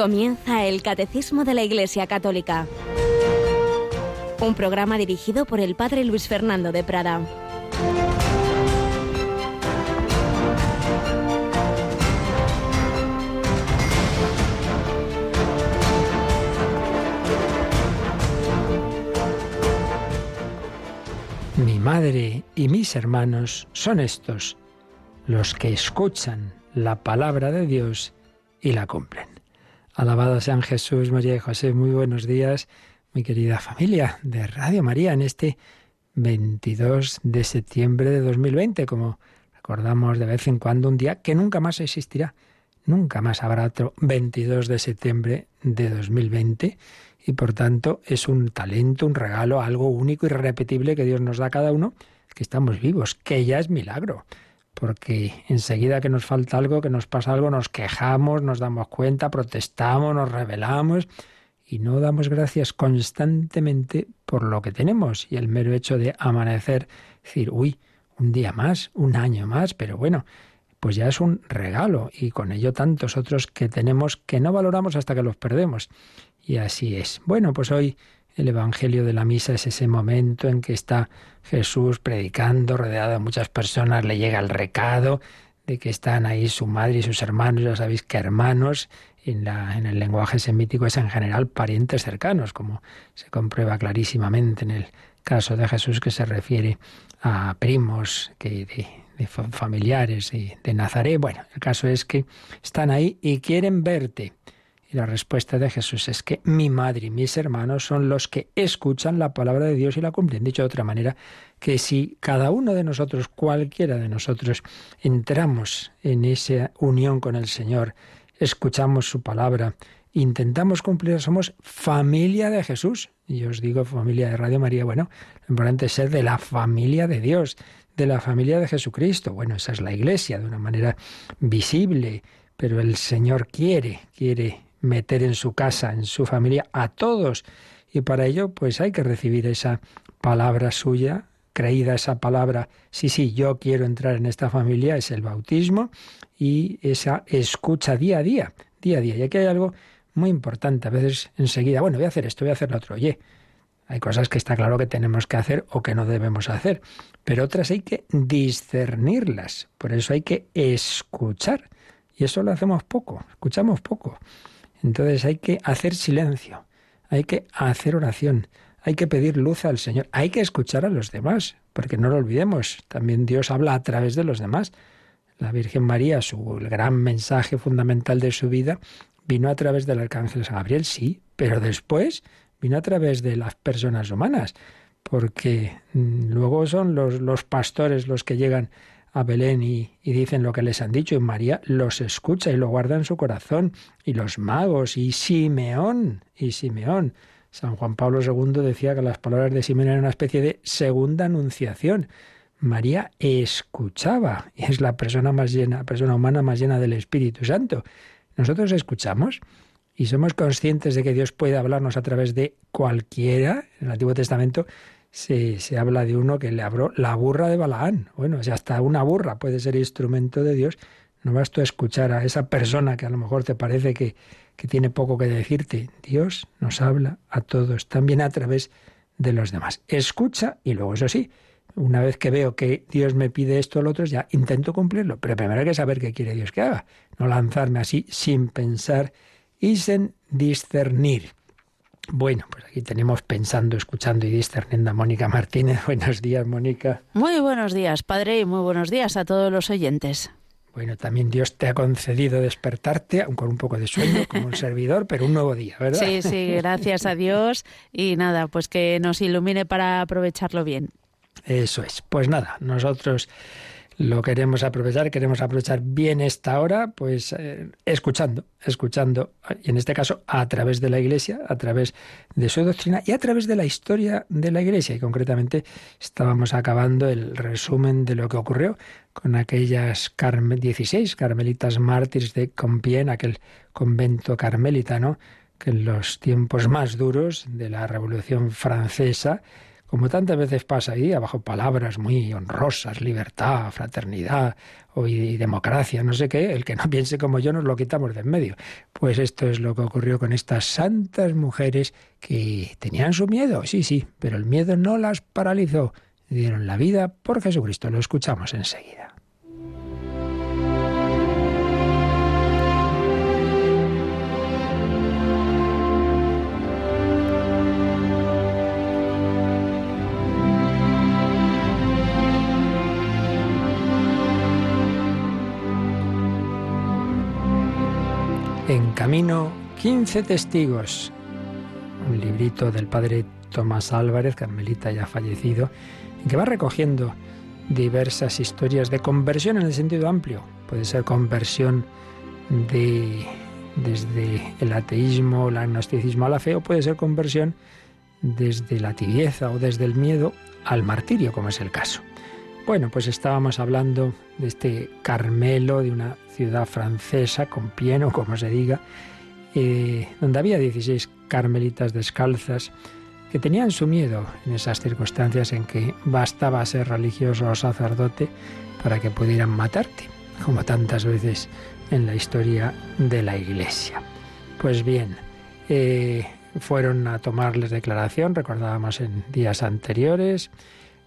Comienza el Catecismo de la Iglesia Católica. Un programa dirigido por el Padre Luis Fernando de Prada. Mi madre y mis hermanos son estos, los que escuchan la palabra de Dios y la cumplen. Alabado sean Jesús, María y José. Muy buenos días, mi querida familia de Radio María, en este 22 de septiembre de 2020, como recordamos de vez en cuando, un día que nunca más existirá. Nunca más habrá otro 22 de septiembre de 2020 y por tanto es un talento, un regalo, algo único y irrepetible que Dios nos da a cada uno, que estamos vivos, que ya es milagro porque enseguida que nos falta algo, que nos pasa algo, nos quejamos, nos damos cuenta, protestamos, nos rebelamos y no damos gracias constantemente por lo que tenemos. Y el mero hecho de amanecer, decir, uy, un día más, un año más, pero bueno, pues ya es un regalo y con ello tantos otros que tenemos que no valoramos hasta que los perdemos. Y así es. Bueno, pues hoy el Evangelio de la Misa es ese momento en que está Jesús predicando, rodeado de muchas personas, le llega el recado de que están ahí su madre y sus hermanos, ya sabéis que hermanos en, la, en el lenguaje semítico es en general parientes cercanos, como se comprueba clarísimamente en el caso de Jesús que se refiere a primos que de, familiares de, de Nazaret. Bueno, el caso es que están ahí y quieren verte. Y la respuesta de Jesús es que mi madre y mis hermanos son los que escuchan la palabra de Dios y la cumplen. Dicho de otra manera, que si cada uno de nosotros, cualquiera de nosotros, entramos en esa unión con el Señor, escuchamos su palabra, intentamos cumplir, somos familia de Jesús. Y os digo familia de Radio María, bueno, lo importante es ser de la familia de Dios, de la familia de Jesucristo. Bueno, esa es la iglesia de una manera visible, pero el Señor quiere, quiere meter en su casa, en su familia, a todos. Y para ello, pues hay que recibir esa palabra suya, creída esa palabra, sí, sí, yo quiero entrar en esta familia, es el bautismo y esa escucha día a día, día a día. Y aquí hay algo muy importante, a veces enseguida, bueno, voy a hacer esto, voy a hacer lo otro. Oye, hay cosas que está claro que tenemos que hacer o que no debemos hacer, pero otras hay que discernirlas, por eso hay que escuchar. Y eso lo hacemos poco, escuchamos poco. Entonces hay que hacer silencio, hay que hacer oración, hay que pedir luz al Señor, hay que escuchar a los demás, porque no lo olvidemos, también Dios habla a través de los demás. La Virgen María, su gran mensaje fundamental de su vida, vino a través del Arcángel San Gabriel, sí, pero después vino a través de las personas humanas, porque mm, luego son los pastores los que llegan a Belén y, dicen lo que les han dicho y María los escucha y lo guarda en su corazón y los magos y Simeón y Simeón. San Juan Pablo II decía que las palabras de Simeón eran una especie de segunda anunciación. María escuchaba y es la persona más llena, persona humana más llena del Espíritu Santo. Nosotros escuchamos y somos conscientes de que Dios puede hablarnos a través de cualquiera. En el Antiguo Testamento se, se, habla de uno que le abrió la burra de Balaán. Bueno, si hasta una burra puede ser instrumento de Dios, no vas a escuchar a esa persona que a lo mejor te parece que, que tiene poco que decirte. Dios nos habla a todos, también a través de los demás. Escucha y luego, eso sí, una vez que veo que Dios me pide esto o lo otro, ya intento cumplirlo. Pero primero hay que saber qué quiere Dios que haga. No lanzarme así sin pensar y sin discernir. Bueno, pues aquí tenemos pensando, escuchando y discerniendo a Mónica Martínez. Buenos días, Mónica. Muy buenos días, padre, y muy buenos días a todos los oyentes. Bueno, también Dios te ha concedido despertarte, aun con un poco de sueño, como un servidor, pero un nuevo día, ¿verdad? Sí, sí, gracias a Dios. Y nada, pues que nos ilumine para aprovecharlo bien. Eso es. Pues nada, nosotros lo queremos aprovechar, queremos aprovechar bien esta hora, pues eh, escuchando, escuchando, y en este caso a través de la Iglesia, a través de su doctrina y a través de la historia de la Iglesia. Y concretamente estábamos acabando el resumen de lo que ocurrió con aquellas carme 16 carmelitas mártires de Compiègne, aquel convento carmelitano, que en los tiempos más duros de la Revolución Francesa, como tantas veces pasa ahí, abajo palabras muy honrosas, libertad, fraternidad y democracia, no sé qué, el que no piense como yo nos lo quitamos de en medio. Pues esto es lo que ocurrió con estas santas mujeres que tenían su miedo, sí, sí, pero el miedo no las paralizó, dieron la vida por Jesucristo. Lo escuchamos enseguida. Camino, 15 testigos. Un librito del padre Tomás Álvarez, carmelita ya fallecido, que va recogiendo diversas historias de conversión en el sentido amplio. Puede ser conversión de, desde el ateísmo, el agnosticismo a la fe, o puede ser conversión desde la tibieza o desde el miedo al martirio, como es el caso. Bueno, pues estábamos hablando de este Carmelo, de una ciudad francesa, con pieno, como se diga, eh, donde había 16 carmelitas descalzas que tenían su miedo en esas circunstancias en que bastaba ser religioso o sacerdote para que pudieran matarte, como tantas veces en la historia de la Iglesia. Pues bien, eh, fueron a tomarles declaración, recordábamos en días anteriores,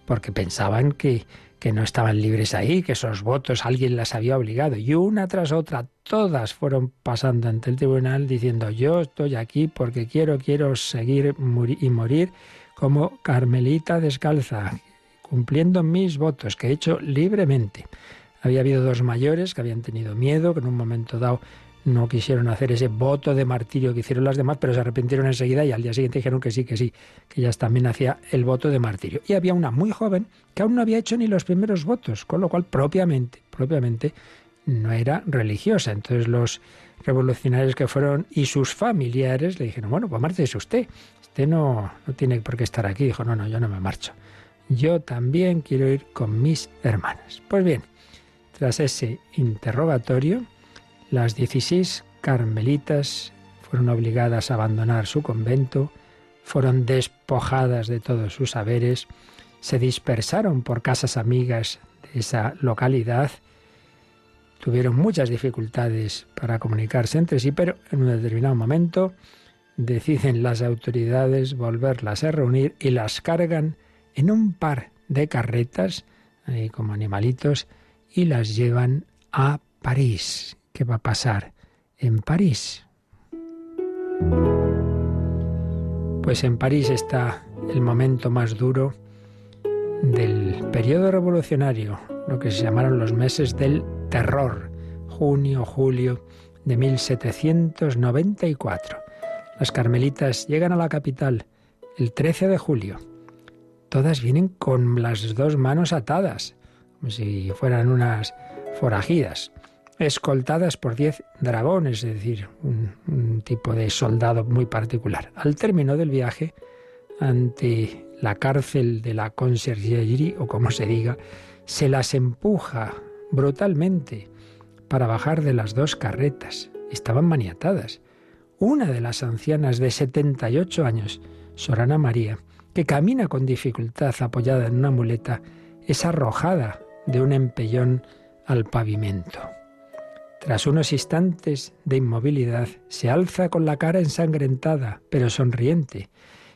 porque pensaban que que no estaban libres ahí, que esos votos alguien las había obligado. Y una tras otra, todas fueron pasando ante el tribunal diciendo yo estoy aquí porque quiero, quiero seguir y morir como Carmelita descalza, cumpliendo mis votos que he hecho libremente. Había habido dos mayores que habían tenido miedo, que en un momento dado no quisieron hacer ese voto de martirio que hicieron las demás, pero se arrepintieron enseguida y al día siguiente dijeron que sí, que sí, que ellas también hacía el voto de martirio. Y había una muy joven que aún no había hecho ni los primeros votos, con lo cual propiamente, propiamente no era religiosa. Entonces los revolucionarios que fueron y sus familiares le dijeron, bueno, pues márchese usted, usted no, no tiene por qué estar aquí. Dijo, no, no, yo no me marcho. Yo también quiero ir con mis hermanas. Pues bien, tras ese interrogatorio, las 16 carmelitas fueron obligadas a abandonar su convento, fueron despojadas de todos sus saberes, se dispersaron por casas amigas de esa localidad, tuvieron muchas dificultades para comunicarse entre sí, pero en un determinado momento deciden las autoridades volverlas a reunir y las cargan en un par de carretas, como animalitos, y las llevan a París. ¿Qué va a pasar en París? Pues en París está el momento más duro del periodo revolucionario, lo que se llamaron los meses del terror, junio, julio de 1794. Las carmelitas llegan a la capital el 13 de julio. Todas vienen con las dos manos atadas, como si fueran unas forajidas escoltadas por diez dragones, es decir, un, tipo de soldado muy particular. Al término del viaje, ante la cárcel de la Conciergerie, o como se diga, se las empuja brutalmente para bajar de las dos carretas. Estaban maniatadas. Una de las ancianas de 78 años, Sorana María, que camina con dificultad apoyada en una muleta, es arrojada de un empellón al pavimento. Tras unos instantes de inmovilidad, se alza con la cara ensangrentada, pero sonriente,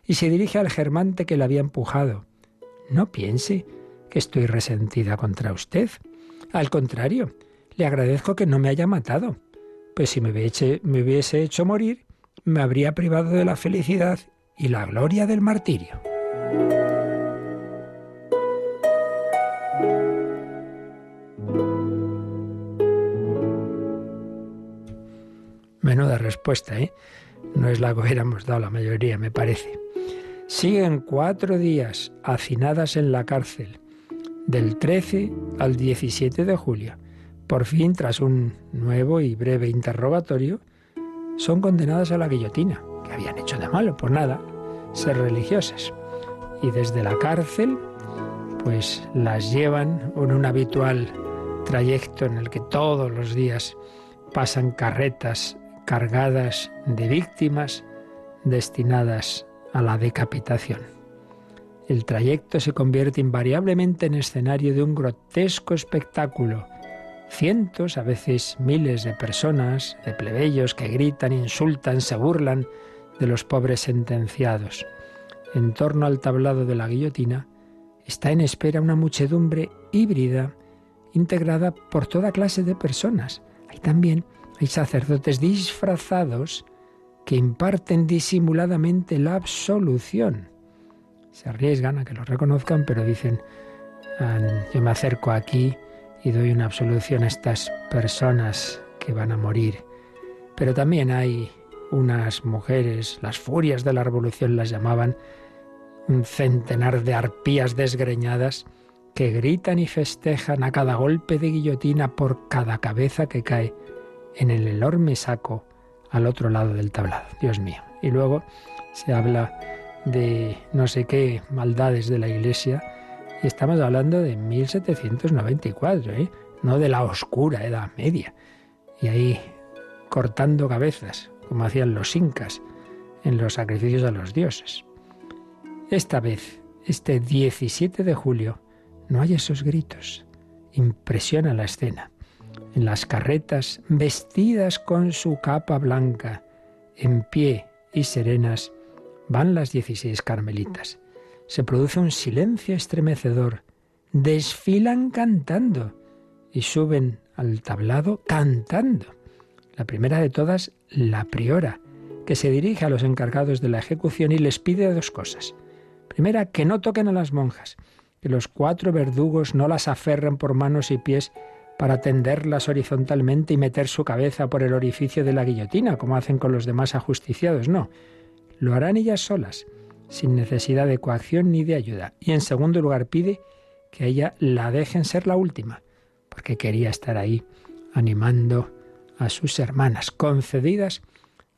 y se dirige al germante que la había empujado. No piense que estoy resentida contra usted. Al contrario, le agradezco que no me haya matado, pues si me hubiese hecho morir, me habría privado de la felicidad y la gloria del martirio. ¿Eh? No es la que hubiéramos dado la mayoría, me parece. Siguen cuatro días hacinadas en la cárcel, del 13 al 17 de julio. Por fin, tras un nuevo y breve interrogatorio, son condenadas a la guillotina. que habían hecho de malo? Pues nada, ser religiosas. Y desde la cárcel, pues las llevan en un habitual trayecto en el que todos los días pasan carretas cargadas de víctimas destinadas a la decapitación. el trayecto se convierte invariablemente en escenario de un grotesco espectáculo. Cientos, a veces miles de personas, de plebeyos que gritan, insultan, se burlan de los pobres sentenciados. En torno al tablado de la guillotina está en espera una muchedumbre híbrida integrada por toda clase de personas. Hay también hay sacerdotes disfrazados que imparten disimuladamente la absolución. Se arriesgan a que lo reconozcan, pero dicen, yo me acerco aquí y doy una absolución a estas personas que van a morir. Pero también hay unas mujeres, las furias de la revolución las llamaban, un centenar de arpías desgreñadas que gritan y festejan a cada golpe de guillotina por cada cabeza que cae en el enorme saco al otro lado del tablado. Dios mío. Y luego se habla de no sé qué maldades de la Iglesia y estamos hablando de 1794, ¿eh? no de la oscura Edad Media. Y ahí cortando cabezas, como hacían los incas en los sacrificios a los dioses. Esta vez, este 17 de julio, no hay esos gritos. Impresiona la escena. En las carretas, vestidas con su capa blanca, en pie y serenas, van las dieciséis carmelitas. Se produce un silencio estremecedor. Desfilan cantando y suben al tablado cantando. La primera de todas, la priora, que se dirige a los encargados de la ejecución y les pide dos cosas. Primera, que no toquen a las monjas, que los cuatro verdugos no las aferren por manos y pies para tenderlas horizontalmente y meter su cabeza por el orificio de la guillotina, como hacen con los demás ajusticiados. No, lo harán ellas solas, sin necesidad de coacción ni de ayuda. Y en segundo lugar pide que ella la dejen ser la última, porque quería estar ahí animando a sus hermanas, concedidas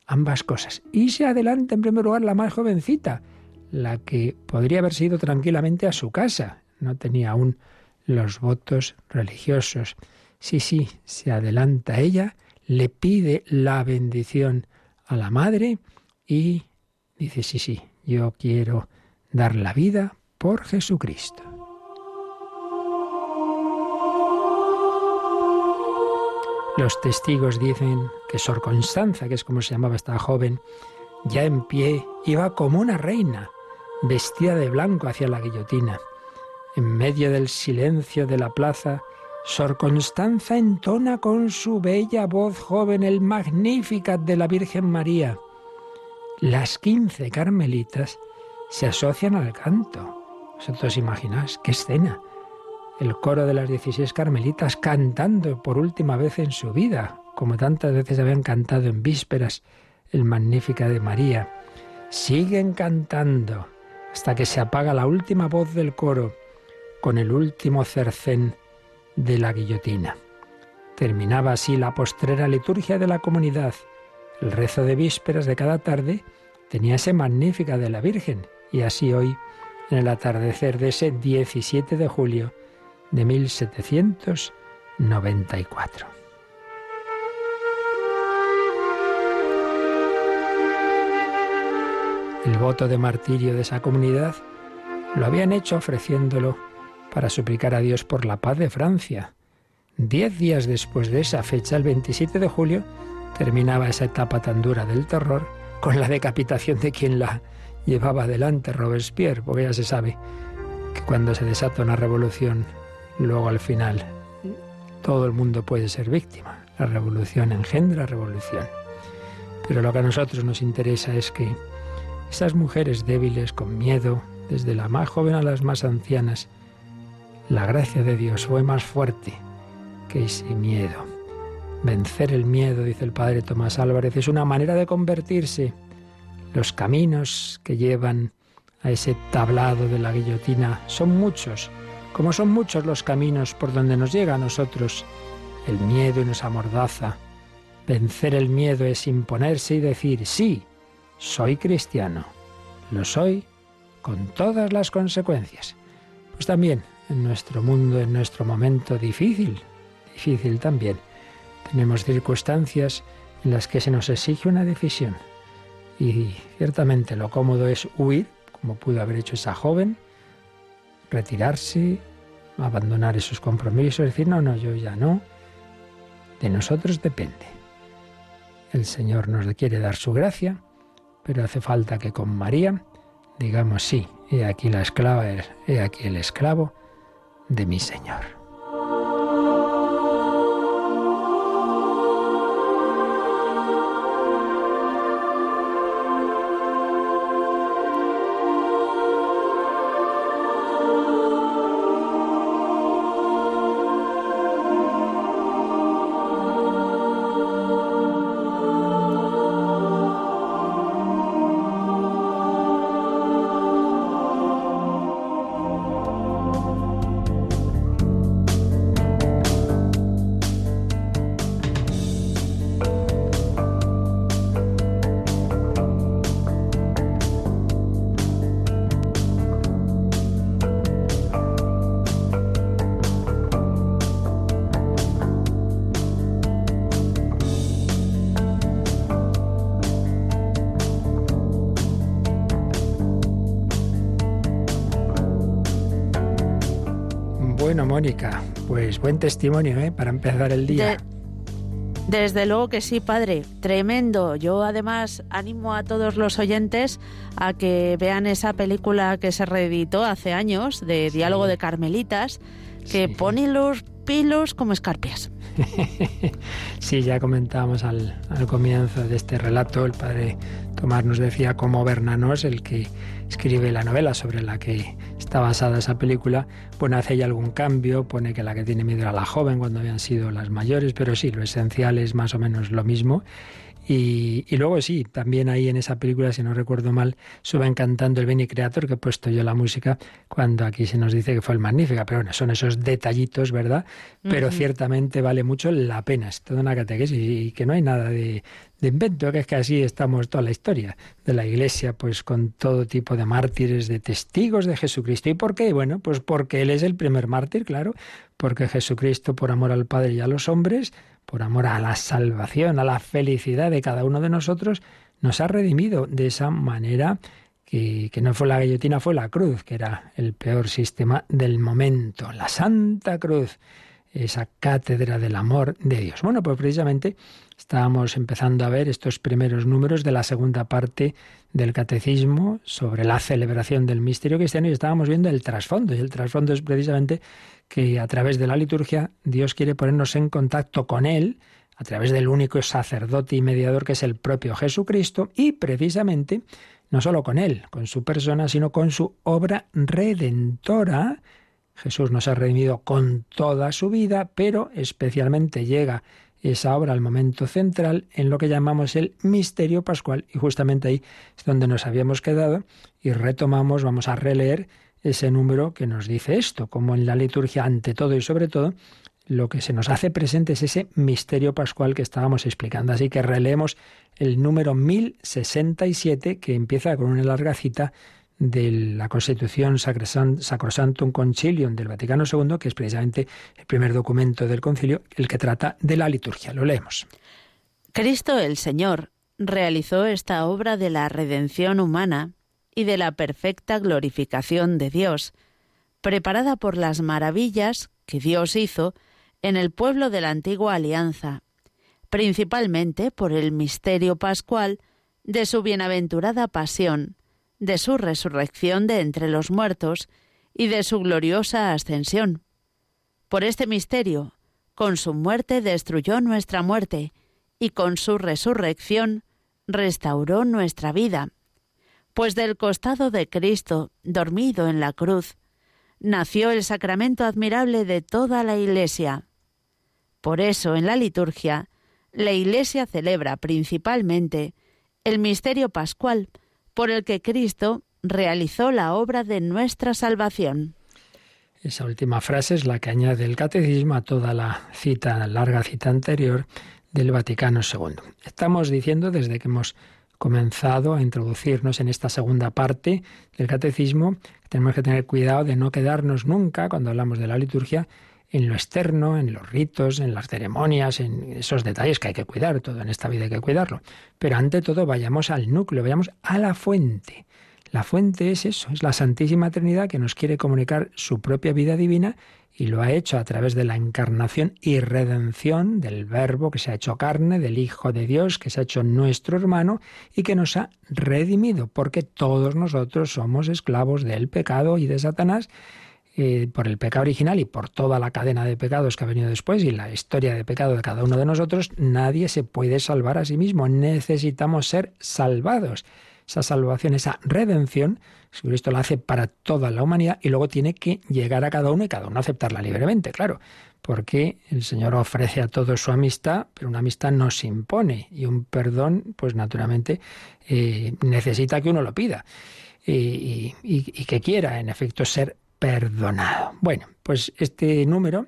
ambas cosas. Y se adelanta en primer lugar la más jovencita, la que podría haber sido tranquilamente a su casa. No tenía aún los votos religiosos. Sí, sí, se adelanta ella, le pide la bendición a la madre y dice, sí, sí, yo quiero dar la vida por Jesucristo. Los testigos dicen que Sor Constanza, que es como se llamaba esta joven, ya en pie, iba como una reina, vestida de blanco hacia la guillotina. En medio del silencio de la plaza, Sor Constanza entona con su bella voz joven el Magnificat de la Virgen María. Las quince carmelitas se asocian al canto. ¿Vosotros imagináis qué escena? El coro de las dieciséis carmelitas cantando por última vez en su vida, como tantas veces habían cantado en vísperas el Magnífica de María. Siguen cantando hasta que se apaga la última voz del coro con el último cercén de la guillotina. Terminaba así la postrera liturgia de la comunidad. El rezo de vísperas de cada tarde tenía ese magnífica de la Virgen y así hoy, en el atardecer de ese 17 de julio de 1794. El voto de martirio de esa comunidad lo habían hecho ofreciéndolo para suplicar a Dios por la paz de Francia. Diez días después de esa fecha, el 27 de julio, terminaba esa etapa tan dura del terror con la decapitación de quien la llevaba adelante, Robespierre, porque ya se sabe que cuando se desata una revolución, luego al final todo el mundo puede ser víctima. La revolución engendra revolución. Pero lo que a nosotros nos interesa es que esas mujeres débiles, con miedo, desde la más joven a las más ancianas, la gracia de Dios fue más fuerte que ese miedo. Vencer el miedo, dice el padre Tomás Álvarez, es una manera de convertirse. Los caminos que llevan a ese tablado de la guillotina son muchos, como son muchos los caminos por donde nos llega a nosotros el miedo y nos amordaza. Vencer el miedo es imponerse y decir, sí, soy cristiano. Lo soy con todas las consecuencias. Pues también en nuestro mundo, en nuestro momento difícil, difícil también. Tenemos circunstancias en las que se nos exige una decisión. Y ciertamente lo cómodo es huir, como pudo haber hecho esa joven, retirarse, abandonar esos compromisos, decir, no, no, yo ya no. De nosotros depende. El Señor nos quiere dar su gracia, pero hace falta que con María digamos sí, he aquí la esclava, he aquí el esclavo de mi Señor. Buen testimonio ¿eh? para empezar el día. desde luego que sí, padre, tremendo. Yo además animo a todos los oyentes a que vean esa película que se reeditó hace años de Diálogo de Carmelitas, que pone los pilos como escarpias. sí, ya comentábamos al, comienzo de este relato, el padre Tomás nos decía cómo Bernanos, el que escribe la novela sobre la que está basada esa película, bueno, hace ya algún cambio, pone que la que tiene miedo era la joven cuando habían sido las mayores, pero sí, lo esencial es más o menos lo mismo. Y, luego sí, también ahí en esa película, si no recuerdo mal, suben cantando el Beni Creator, que he puesto yo la música, cuando aquí se nos dice que fue el Magnífica. Pero bueno, son esos detallitos, ¿verdad? Pero ciertamente vale mucho la pena. Es toda una catequesis y que no hay nada de, de invento, que es que así estamos toda la historia de la Iglesia, pues con todo tipo de mártires, de testigos de Jesucristo. ¿Y por qué? Bueno, pues porque Él es el primer mártir, claro, porque Jesucristo, por amor al Padre y a los hombres, por amor a la salvación, a la felicidad de cada uno de nosotros, nos ha redimido de esa manera que, que, no fue la guillotina, fue la cruz, que era el peor sistema del momento, la Santa Cruz, esa cátedra del amor de Dios. Bueno, pues precisamente estábamos empezando a ver estos primeros números de la segunda parte del catecismo sobre la celebración del misterio cristiano y estábamos viendo el trasfondo. Y el trasfondo es precisamente que a través de la liturgia Dios quiere ponernos en contacto con Él, a través del único sacerdote y mediador que es el propio Jesucristo, y precisamente no solo con Él, con su persona, sino con su obra redentora. Jesús nos ha redimido con toda su vida, pero especialmente llega esa obra al momento central en lo que llamamos el misterio pascual y justamente ahí es donde nos habíamos quedado y retomamos, vamos a releer ese número que nos dice esto, como en la liturgia ante todo y sobre todo, lo que se nos hace presente es ese misterio pascual que estábamos explicando. Así que releemos el número 1067 que empieza con una larga cita de la Constitución Sacrosantum Concilium del Vaticano II, que es precisamente el primer documento del concilio, el que trata de la liturgia. Lo leemos. Cristo el Señor realizó esta obra de la redención humana y de la perfecta glorificación de Dios, preparada por las maravillas que Dios hizo en el pueblo de la antigua alianza, principalmente por el misterio pascual de su bienaventurada pasión, de su resurrección de entre los muertos y de su gloriosa ascensión. Por este misterio, con su muerte destruyó nuestra muerte y con su resurrección restauró nuestra vida pues del costado de Cristo, dormido en la cruz, nació el sacramento admirable de toda la Iglesia. Por eso, en la liturgia, la Iglesia celebra principalmente el misterio pascual, por el que Cristo realizó la obra de nuestra salvación. Esa última frase es la que añade el catecismo a toda la cita, la larga cita anterior del Vaticano II. Estamos diciendo desde que hemos comenzado a introducirnos en esta segunda parte del catecismo, tenemos que tener cuidado de no quedarnos nunca, cuando hablamos de la liturgia, en lo externo, en los ritos, en las ceremonias, en esos detalles que hay que cuidar, todo en esta vida hay que cuidarlo. Pero ante todo vayamos al núcleo, vayamos a la fuente. La fuente es eso, es la Santísima Trinidad que nos quiere comunicar su propia vida divina y lo ha hecho a través de la encarnación y redención del Verbo que se ha hecho carne, del Hijo de Dios que se ha hecho nuestro hermano y que nos ha redimido, porque todos nosotros somos esclavos del pecado y de Satanás eh, por el pecado original y por toda la cadena de pecados que ha venido después y la historia de pecado de cada uno de nosotros, nadie se puede salvar a sí mismo. Necesitamos ser salvados. Esa salvación, esa redención, Jesucristo la hace para toda la humanidad y luego tiene que llegar a cada uno y cada uno aceptarla libremente, claro, porque el Señor ofrece a todos su amistad, pero una amistad no se impone y un perdón, pues naturalmente eh, necesita que uno lo pida. y, y, que quiera, en efecto, ser perdonado. Bueno, pues este número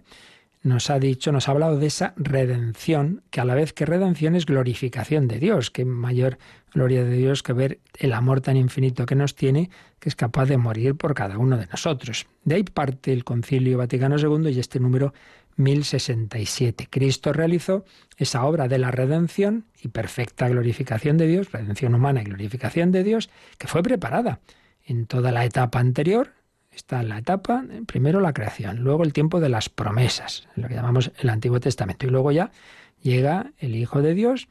nos ha dicho, nos ha hablado de esa redención, que a la vez que redención es glorificación de Dios, que mayor gloria de Dios que ver el amor tan infinito que nos tiene, que es capaz de morir por cada uno de nosotros. De ahí parte el Concilio Vaticano II y este número 1067. Cristo realizó esa obra de la redención y perfecta glorificación de Dios, redención humana y glorificación de Dios, que fue preparada en toda la etapa anterior, Está la etapa, primero la creación, luego el tiempo de las promesas, lo que llamamos el Antiguo Testamento, y luego ya llega el Hijo de Dios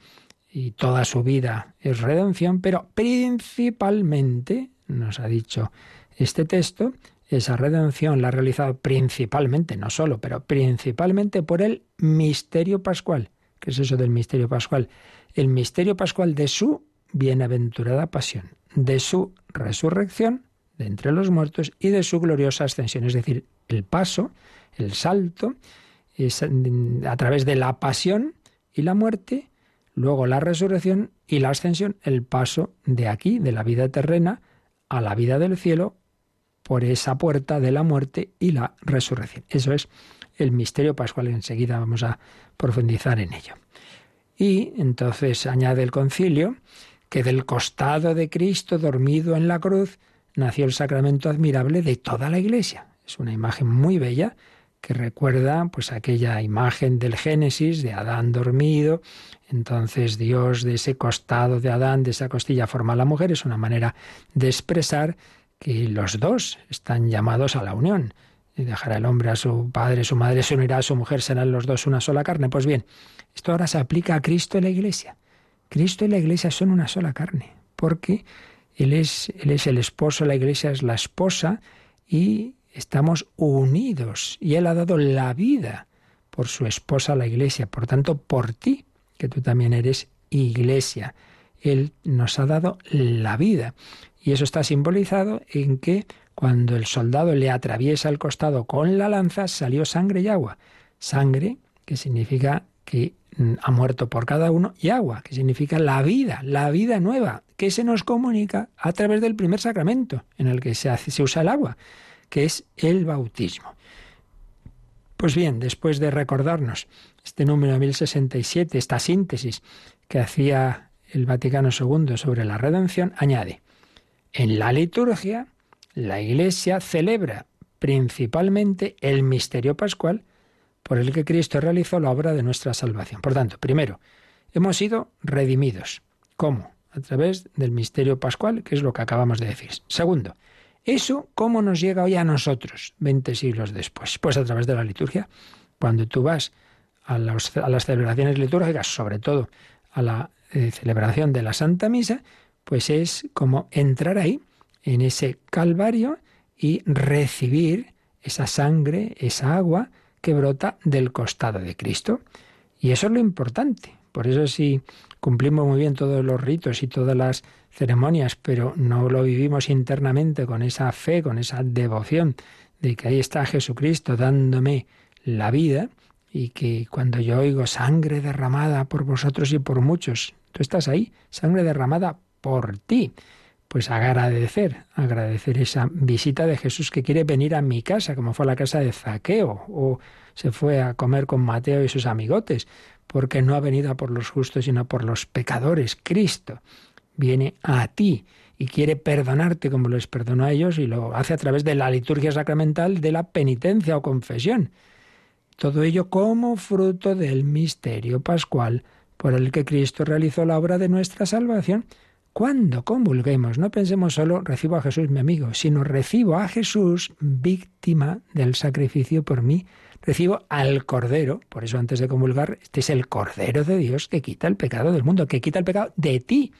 y toda su vida es redención, pero principalmente, nos ha dicho este texto, esa redención la ha realizado principalmente, no solo, pero principalmente por el misterio pascual. ¿Qué es eso del misterio pascual? El misterio pascual de su bienaventurada pasión, de su resurrección entre los muertos y de su gloriosa ascensión. Es decir, el paso, el salto, es a través de la pasión y la muerte, luego la resurrección y la ascensión, el paso de aquí, de la vida terrena, a la vida del cielo, por esa puerta de la muerte y la resurrección. Eso es el misterio pascual. Enseguida vamos a profundizar en ello. Y entonces añade el concilio que del costado de Cristo dormido en la cruz, nació el sacramento admirable de toda la Iglesia. Es una imagen muy bella que recuerda pues aquella imagen del Génesis de Adán dormido, entonces Dios de ese costado de Adán, de esa costilla forma a la mujer, es una manera de expresar que los dos están llamados a la unión. Y dejará el hombre a su padre, su madre se unirá a su mujer, serán los dos una sola carne. Pues bien, esto ahora se aplica a Cristo y la Iglesia. Cristo y la Iglesia son una sola carne, porque él es, el esposo, la iglesia es la esposa y estamos unidos. Y Él ha dado la vida por su esposa, la iglesia. Por tanto, por ti, que tú también eres iglesia. Él nos ha dado la vida. Y eso está simbolizado en que cuando el soldado le atraviesa el costado con la lanza, salió sangre y agua. Sangre, que significa que mm, ha muerto por cada uno, y agua, que significa la vida, la vida nueva, que se nos comunica a través del primer sacramento en el que se, hace, se usa el agua, que es el bautismo. Pues bien, después de recordarnos este número 1067, esta síntesis que hacía el Vaticano II sobre la redención, añade, en la liturgia, la Iglesia celebra principalmente el misterio pascual, por el que Cristo realizó la obra de nuestra salvación. Por tanto, primero, hemos sido redimidos. ¿Cómo? A través del misterio pascual, que es lo que acabamos de decir. Segundo, ¿eso cómo nos llega hoy a nosotros, 20 siglos después? Pues a través de la liturgia. Cuando tú vas a, las celebraciones litúrgicas, sobre todo a la eh, celebración de la Santa Misa, pues es como entrar ahí, en ese calvario, y recibir esa sangre, esa agua, que brota del costado de Cristo. Y eso es lo importante. Por eso si cumplimos muy bien todos los ritos y todas las ceremonias, pero no lo vivimos internamente con esa fe, con esa devoción de que ahí está Jesucristo dándome la vida y que cuando yo oigo sangre derramada por vosotros y por muchos, tú estás ahí, sangre derramada por ti pues agradecer, agradecer esa visita de Jesús que quiere venir a mi casa, como fue a la casa de Zaqueo, o se fue a comer con Mateo y sus amigotes, porque no ha venido por los justos, sino por los pecadores. Cristo viene a ti y quiere perdonarte como les perdonó a ellos y lo hace a través de la liturgia sacramental de la penitencia o confesión. Todo ello como fruto del misterio pascual por el que Cristo realizó la obra de nuestra salvación cuando comulguemos, no pensemos solo recibo a Jesús mi amigo, sino recibo a Jesús víctima del sacrificio por mí. Recibo al Cordero, por eso antes de comulgar, este es el Cordero de Dios que quita el pecado del mundo, que quita el pecado de ti.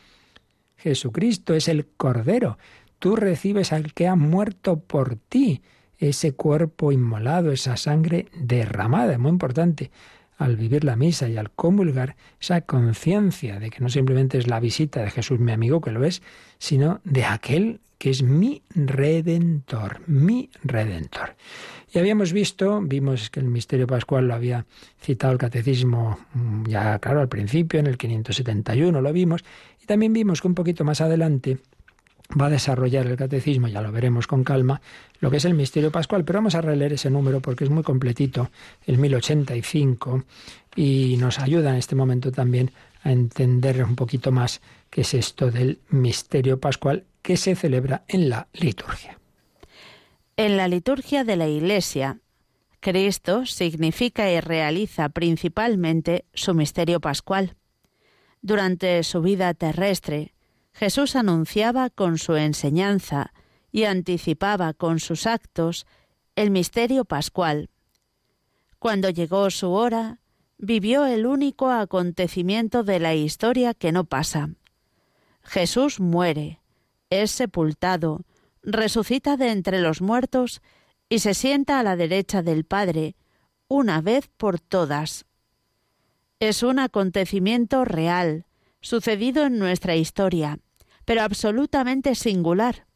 Jesucristo es el Cordero. Tú recibes al que ha muerto por ti, ese cuerpo inmolado, esa sangre derramada, muy importante al vivir la misa y al comulgar, esa conciencia de que no simplemente es la visita de Jesús mi amigo, que lo es, sino de aquel que es mi redentor, mi redentor. Y habíamos visto, vimos que el misterio pascual lo había citado el catecismo mm, ya claro al principio, en el 571 lo vimos, y también vimos que un poquito más adelante va a desarrollar el catecismo, ya lo veremos con calma, lo que es el misterio pascual, pero vamos a releer ese número porque es muy completito, el 1085, y nos ayuda en este momento también a entender un poquito más qué es esto del misterio pascual que se celebra en la liturgia. En la liturgia de la Iglesia, Cristo significa y realiza principalmente su misterio pascual. Durante su vida terrestre, Jesús anunciaba con su enseñanza y anticipaba con sus actos el misterio pascual. Cuando llegó su hora, vivió el único acontecimiento de la historia que no pasa. Jesús muere, es sepultado, resucita de entre los muertos y se sienta a la derecha del Padre, una vez por todas. Es un acontecimiento real, sucedido en nuestra historia, pero absolutamente singular.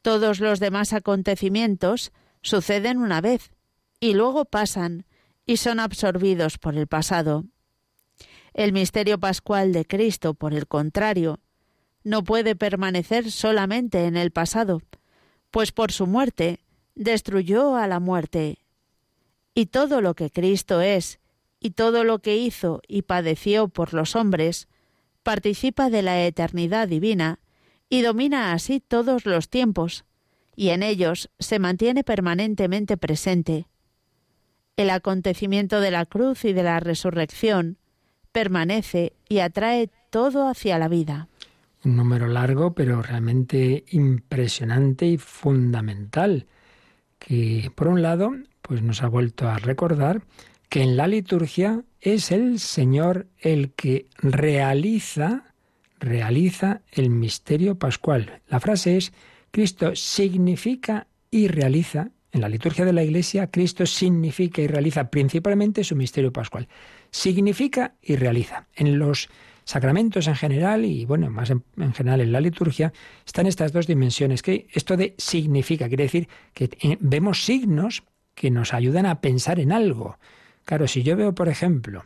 Todos los demás acontecimientos suceden una vez y luego pasan y son absorbidos por el pasado. El misterio pascual de Cristo, por el contrario, no puede permanecer solamente en el pasado, pues por su muerte destruyó a la muerte. Y todo lo que Cristo es, y todo lo que hizo y padeció por los hombres, participa de la eternidad divina y domina así todos los tiempos, y en ellos se mantiene permanentemente presente. El acontecimiento de la cruz y de la resurrección permanece y atrae todo hacia la vida. Un número largo, pero realmente impresionante y fundamental, que por un lado, pues nos ha vuelto a recordar que en la liturgia es el Señor el que realiza, realiza el misterio pascual. La frase es, Cristo significa y realiza, en la liturgia de la Iglesia, Cristo significa y realiza principalmente su misterio pascual. Significa y realiza. En los sacramentos en general y bueno, más en, general en la liturgia, están estas dos dimensiones. Que esto de significa quiere decir que eh, vemos signos que nos ayudan a pensar en algo. Claro, si yo veo, por ejemplo,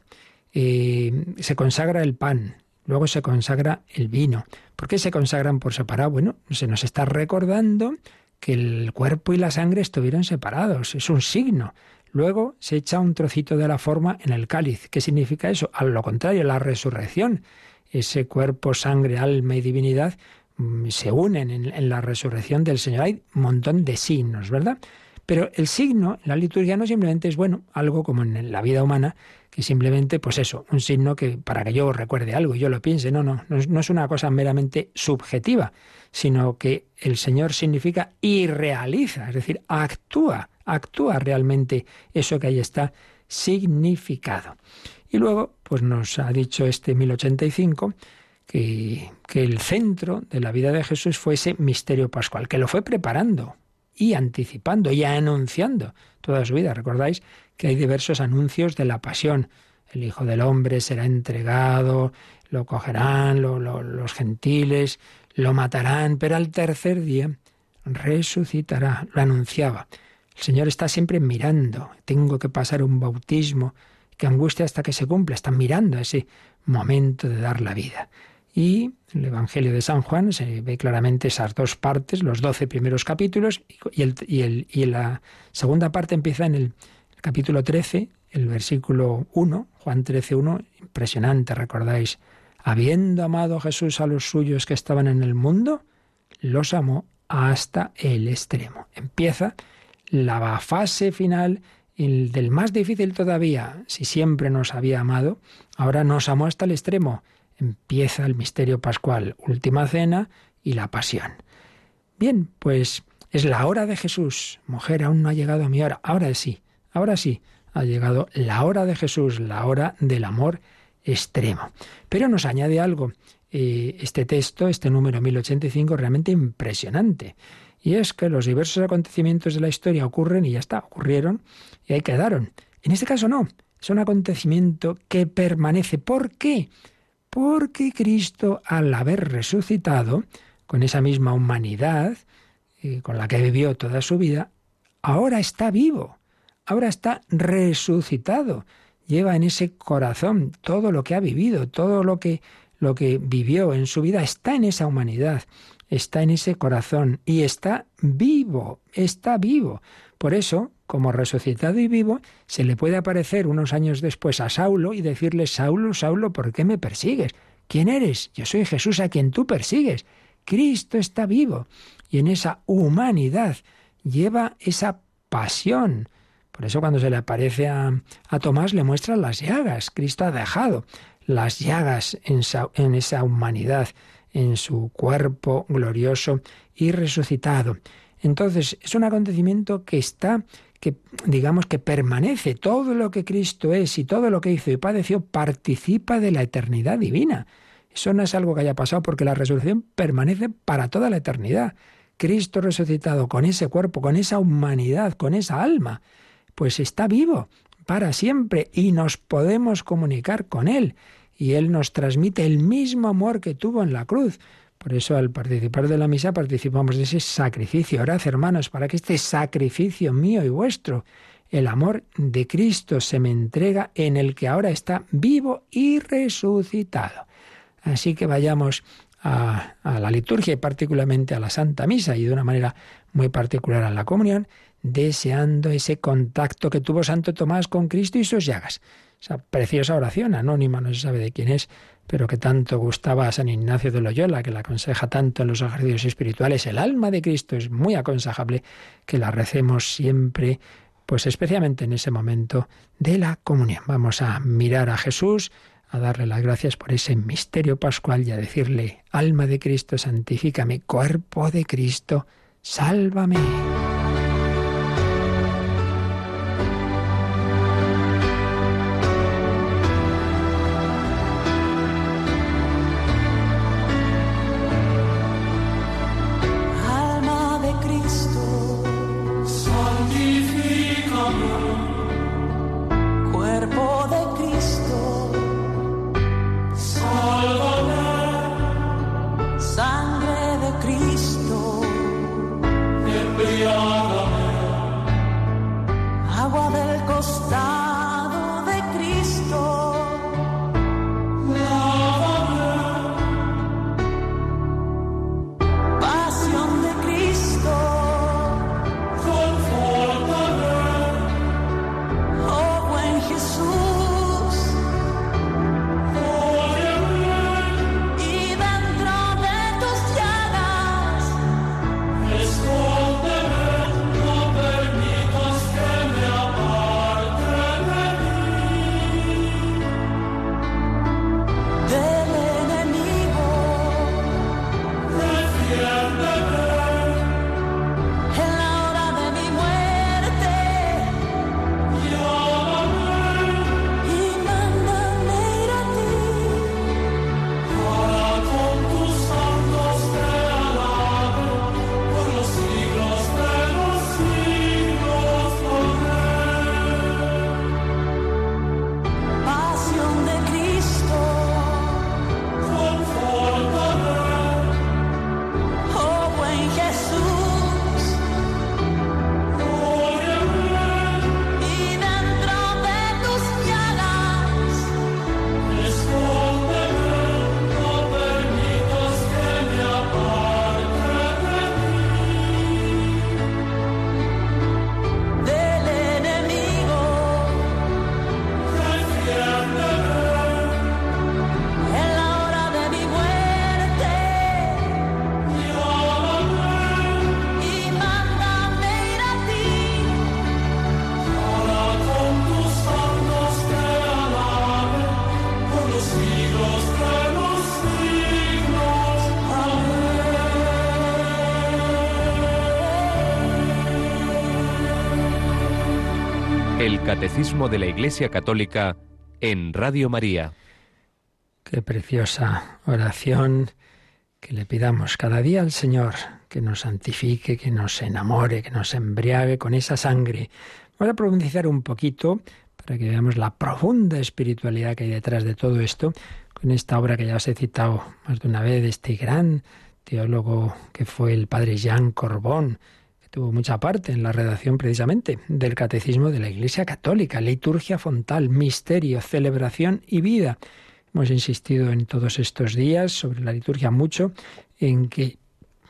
eh, se consagra el pan, luego se consagra el vino. ¿Por qué se consagran por separado? Bueno, se nos está recordando que el cuerpo y la sangre estuvieron separados. Es un signo. Luego se echa un trocito de la forma en el cáliz. ¿Qué significa eso? A lo contrario, la resurrección. Ese cuerpo, sangre, alma y divinidad mm, se unen en, en la resurrección del Señor. Hay un montón de signos, ¿verdad? Pero el signo, la liturgia no simplemente es, bueno, algo como en la vida humana, que simplemente, pues eso, un signo que para que yo recuerde algo y yo lo piense, no, no, no es, una cosa meramente subjetiva, sino que el Señor significa y realiza, es decir, actúa, actúa realmente eso que ahí está significado. Y luego, pues nos ha dicho este 1085 que, que el centro de la vida de Jesús fue ese misterio pascual, que lo fue preparando y anticipando y anunciando toda su vida. Recordáis que hay diversos anuncios de la pasión. El Hijo del Hombre será entregado, lo cogerán los gentiles, lo matarán, pero al tercer día resucitará. Lo anunciaba. El Señor está siempre mirando. Tengo que pasar un bautismo. Que angustia hasta que se cumpla. Está mirando ese momento de dar la vida. Y el Evangelio de San Juan se ve claramente esas dos partes, los doce primeros capítulos, y, el, y, el, y la segunda parte empieza en el, capítulo 13, el versículo 1, Juan 13, 1, impresionante, recordáis, habiendo amado Jesús a los suyos que estaban en el mundo, los amó hasta el extremo. Empieza la fase final el del más difícil todavía, si siempre nos había amado, ahora nos amó hasta el extremo empieza el misterio pascual, última cena y la pasión. Bien, pues es la hora de Jesús. Mujer, aún no ha llegado mi hora. Ahora sí, ahora sí, ha llegado la hora de Jesús, la hora del amor extremo. Pero nos añade algo. Eh, este texto, este número 1085, realmente impresionante. Y es que los diversos acontecimientos de la historia ocurren y ya está, ocurrieron y ahí quedaron. En este caso no, es un acontecimiento que permanece. ¿Por qué? Porque Cristo, al haber resucitado, con esa misma humanidad eh, con la que vivió toda su vida, ahora está vivo, ahora está resucitado. Lleva en ese corazón todo lo que ha vivido, todo lo que, lo que vivió en su vida, está en esa humanidad está en ese corazón y está vivo, está vivo. Por eso, como resucitado y vivo, se le puede aparecer unos años después a Saulo y decirle, Saulo, Saulo, ¿por qué me persigues? ¿Quién eres? Yo soy Jesús a quien tú persigues. Cristo está vivo y en esa humanidad lleva esa pasión. Por eso cuando se le aparece a, a Tomás le muestra las llagas. Cristo ha dejado las llagas en, en esa humanidad en su cuerpo glorioso y resucitado. Entonces, es un acontecimiento que está, que digamos que permanece. Todo lo que Cristo es y todo lo que hizo y padeció participa de la eternidad divina. Eso no es algo que haya pasado porque la resurrección permanece para toda la eternidad. Cristo resucitado con ese cuerpo, con esa humanidad, con esa alma, pues está vivo para siempre y nos podemos comunicar con Él y Él nos transmite el mismo amor que tuvo en la cruz. Por eso al participar de la misa participamos de ese sacrificio. Orad, hermanos, para que este sacrificio mío y vuestro, el amor de Cristo, se me entrega en el que ahora está vivo y resucitado. Así que vayamos a, a, la liturgia y particularmente a la Santa Misa y de una manera muy particular a la comunión, deseando ese contacto que tuvo Santo Tomás con Cristo y sus llagas esa preciosa oración anónima, no se sabe de quién es, pero que tanto gustaba a San Ignacio de Loyola, que la aconseja tanto en los ejercicios espirituales. El alma de Cristo es muy aconsejable que la recemos siempre, pues especialmente en ese momento de la comunión. Vamos a mirar a Jesús, a darle las gracias por ese misterio pascual y a decirle, alma de Cristo, santifícame, cuerpo de Cristo, sálvame. Catecismo de la Iglesia Católica en Radio María. Qué preciosa oración que le pidamos cada día al Señor que nos santifique, que nos enamore, que nos embriague con esa sangre. Vamos a profundizar un poquito para que veamos la profunda espiritualidad que hay detrás de todo esto, con esta obra que ya os he citado más de una vez este gran teólogo que fue el padre Jean Corbón, tuvo mucha parte en la redacción precisamente del Catecismo de la Iglesia Católica, liturgia fontal, misterio, celebración y vida. Hemos insistido en todos estos días sobre la liturgia mucho, en que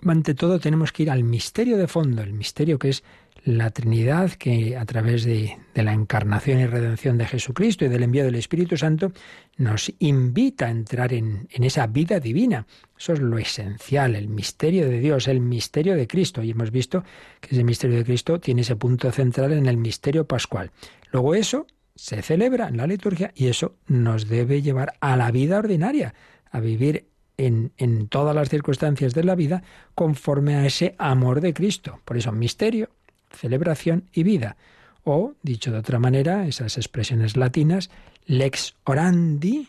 ante todo tenemos que ir al misterio de fondo, el misterio que es la Trinidad que a través de, la encarnación y redención de Jesucristo y del envío del Espíritu Santo nos invita a entrar en, esa vida divina. Eso es lo esencial, el misterio de Dios, el misterio de Cristo. Y hemos visto que ese misterio de Cristo tiene ese punto central en el misterio pascual. Luego eso se celebra en la liturgia y eso nos debe llevar a la vida ordinaria, a vivir en, en todas las circunstancias de la vida conforme a ese amor de Cristo. Por eso misterio, celebración y vida. O, dicho de otra manera, esas expresiones latinas, lex orandi,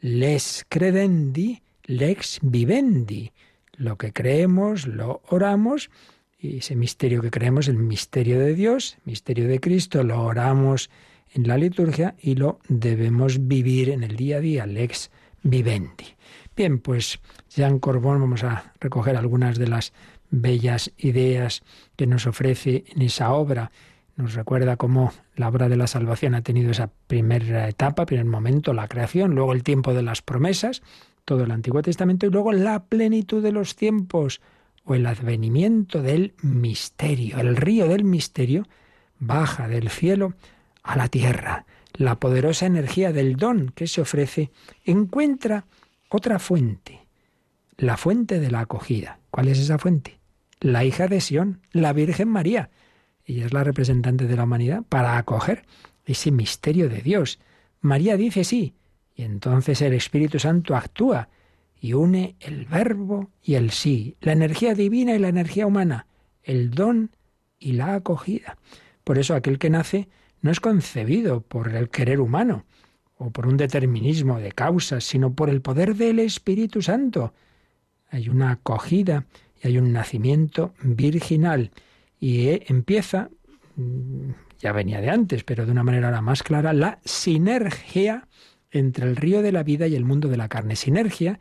les credendi, lex vivendi. Lo que creemos, lo oramos, y ese misterio que creemos, el misterio de Dios, misterio de Cristo, lo oramos en la liturgia y lo debemos vivir en el día a día, lex vivendi. Bien, pues Jean Corbón vamos a recoger algunas de las bellas ideas que nos ofrece en esa obra. Nos recuerda cómo la obra de la salvación ha tenido esa primera etapa, primer momento, la creación, luego el tiempo de las promesas, todo el Antiguo Testamento, y luego la plenitud de los tiempos o el advenimiento del misterio. El río del misterio baja del cielo a la tierra. La poderosa energía del don que se ofrece encuentra otra fuente, la fuente de la acogida. ¿Cuál es esa fuente? La hija de Sión, la Virgen María. Ella es la representante de la humanidad para acoger ese misterio de Dios. María dice sí, y entonces el Espíritu Santo actúa y une el verbo y el sí, la energía divina y la energía humana, el don y la acogida. Por eso aquel que nace no es concebido por el querer humano o por un determinismo de causas, sino por el poder del Espíritu Santo. Hay una acogida hay un nacimiento virginal y eh, empieza, mm, ya venía de antes, pero de una manera ahora más clara, la sinergia entre el río de la vida y el mundo de la carne. Sinergia,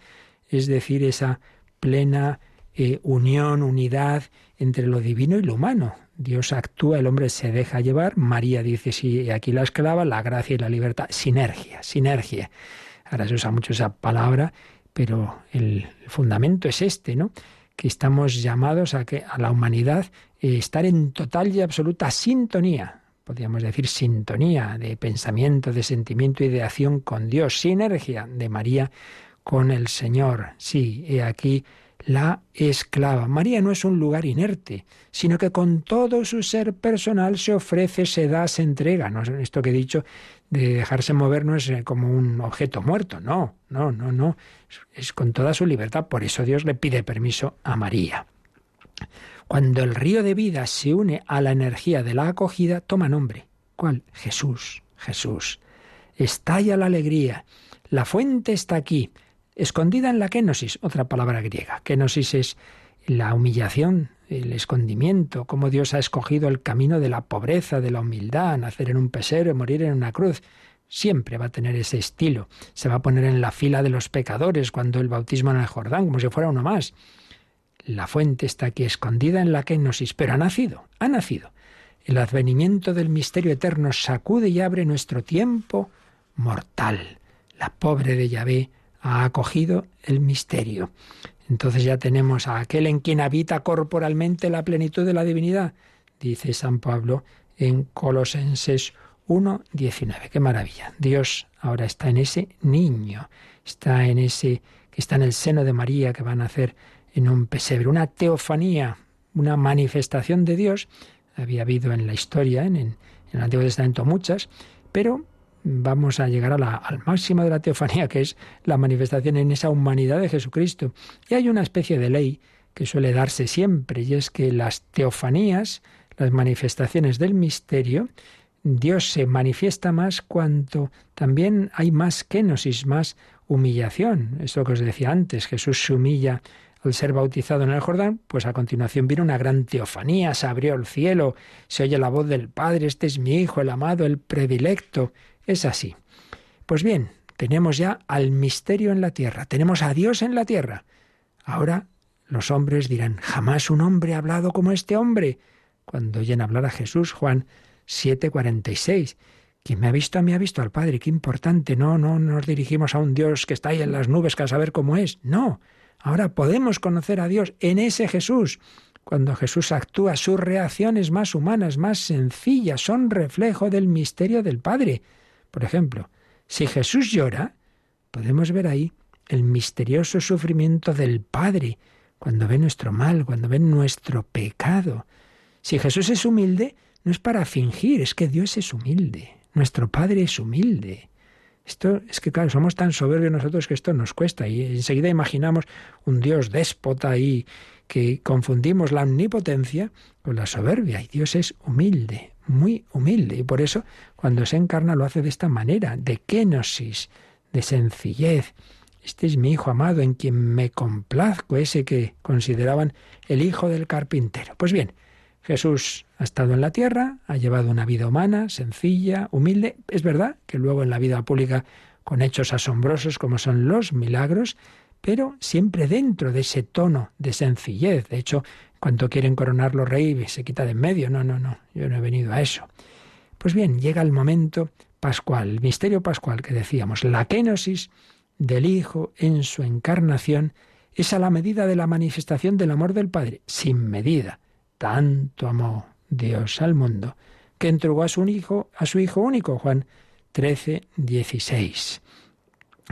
es decir, esa plena eh, unión, unidad entre lo divino y lo humano. Dios actúa, el hombre se deja llevar. María dice, sí, aquí la esclava, la gracia y la libertad. Sinergia, sinergia. Ahora se usa mucho esa palabra, pero el fundamento es este, ¿no? Que estamos llamados a que a la humanidad eh, estar en total y absoluta sintonía, podríamos decir sintonía de pensamiento, de sentimiento y de acción con Dios, sinergia de María con el Señor. Sí, he aquí la esclava. María no es un lugar inerte, sino que con todo su ser personal se ofrece, se da, se entrega. No, esto que he dicho de dejarse mover no es eh, como un objeto muerto, no, no, no, no. Es con toda su libertad. Por eso Dios le pide permiso a María. Cuando el río de vida se une a la energía de la acogida, toma nombre. ¿Cuál? Jesús, Jesús. Estalla la alegría. La fuente está aquí escondida en la kenosis, otra palabra griega. Kenosis es la humillación, el escondimiento, cómo Dios ha escogido el camino de la pobreza, de la humildad, nacer en un pesebre, morir en una cruz. Siempre va a tener ese estilo. Se va a poner en la fila de los pecadores cuando el bautismo en el Jordán, como si fuera uno más. La fuente está aquí escondida en la kenosis, pero ha nacido, ha nacido. El advenimiento del misterio eterno sacude y abre nuestro tiempo mortal. La pobre de Yahvé ha acogido el misterio. Entonces ya tenemos a aquel en quien habita corporalmente la plenitud de la divinidad, dice San Pablo en Colosenses 1.19. Qué maravilla. Dios ahora está en ese niño, está en ese que está en el seno de María, que va a nacer en un pesebre, una teofanía, una manifestación de Dios. Había habido en la historia, en, en el Antiguo Testamento muchas, pero vamos a llegar al máximo de la teofanía, que es la manifestación en esa humanidad de Jesucristo. Y hay una especie de ley que suele darse siempre, y es que las teofanías, las manifestaciones del misterio, Dios se manifiesta más cuanto también hay más kenosis, más humillación. Esto que os decía antes, Jesús se humilla al ser bautizado en el Jordán, pues a continuación viene una gran teofanía, se abrió el cielo, se oye la voz del Padre, este es mi Hijo, el amado, el predilecto. Es así. Pues bien, tenemos ya al misterio en la tierra, tenemos a Dios en la tierra. Ahora los hombres dirán, jamás un hombre ha hablado como este hombre. Cuando oyen hablar a Jesús, Juan 7:46. Quien me ha visto a mí ha visto al Padre, qué importante. No, no nos dirigimos a un Dios que está ahí en las nubes que a saber cómo es. No, ahora podemos conocer a Dios en ese Jesús. Cuando Jesús actúa, sus reacciones más humanas, más sencillas, son reflejo del misterio del Padre. Por ejemplo, si Jesús llora, podemos ver ahí el misterioso sufrimiento del Padre, cuando ve nuestro mal, cuando ve nuestro pecado. Si Jesús es humilde, no es para fingir, es que Dios es humilde. Nuestro Padre es humilde. Esto es que, claro, somos tan soberbios nosotros que esto nos cuesta y enseguida imaginamos un Dios déspota y que confundimos la omnipotencia con la soberbia. Y Dios es humilde, muy humilde. Y por eso, cuando se encarna, lo hace de esta manera, de kenosis, de sencillez. Este es mi Hijo amado en quien me complazco, ese que consideraban el Hijo del carpintero. Pues bien, Jesús ha estado en la tierra, ha llevado una vida humana, sencilla, humilde. Es verdad que luego en la vida pública, con hechos asombrosos como son los milagros, pero siempre dentro de ese tono de sencillez. De hecho, cuando quieren coronarlo rey, se quita de en medio. No, no, no, yo no he venido a eso. Pues bien, llega el momento pascual, el misterio pascual que decíamos, la kenosis del Hijo en su encarnación es a la medida de la manifestación del amor del Padre, sin medida tanto amó Dios al mundo, que entregó a su hijo, a su hijo único, Juan 13, 16.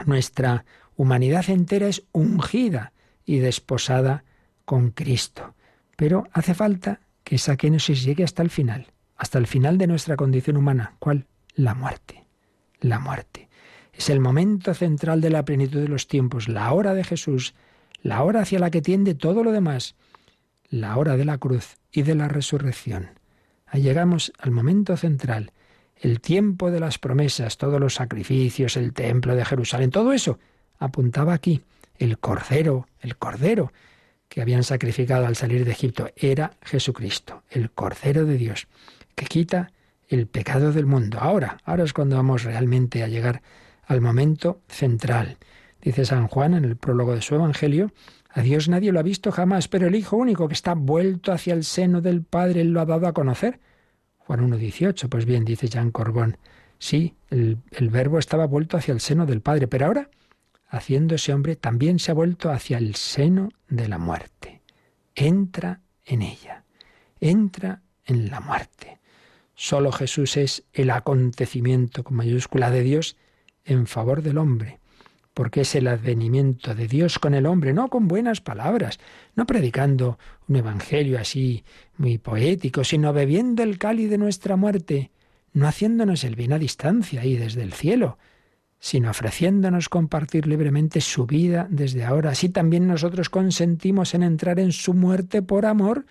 Nuestra humanidad entera es ungida y desposada con Cristo. Pero hace falta que esa kenosis llegue hasta el final, hasta el final de nuestra condición humana. ¿Cuál? La muerte. La muerte. Es el momento central de la plenitud de los tiempos, la hora de Jesús, la hora hacia la que tiende todo lo demás, la hora de la cruz y de la resurrección. Llegamos al momento central, el tiempo de las promesas, todos los sacrificios, el templo de Jerusalén, todo eso apuntaba aquí. El cordero, el cordero que habían sacrificado al salir de Egipto era Jesucristo, el cordero de Dios, que quita el pecado del mundo. Ahora, ahora es cuando vamos realmente a llegar al momento central. Dice San Juan en el prólogo de su Evangelio a Dios nadie lo ha visto jamás, pero el Hijo único que está vuelto hacia el seno del Padre, Él lo ha dado a conocer. Juan 1.18, pues bien, dice Jean Corbón, sí, el, Verbo estaba vuelto hacia el seno del Padre, pero ahora, haciéndose hombre, también se ha vuelto hacia el seno de la muerte. Entra en ella, entra en la muerte. Solo Jesús es el acontecimiento con mayúscula de Dios en favor del hombre porque es el advenimiento de Dios con el hombre, no con buenas palabras, no predicando un evangelio así muy poético, sino bebiendo el cáliz de nuestra muerte, no haciéndonos el bien a distancia y desde el cielo, sino ofreciéndonos compartir libremente su vida desde ahora. Así también nosotros consentimos en entrar en su muerte por amor,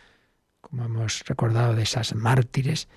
como hemos recordado de esas mártires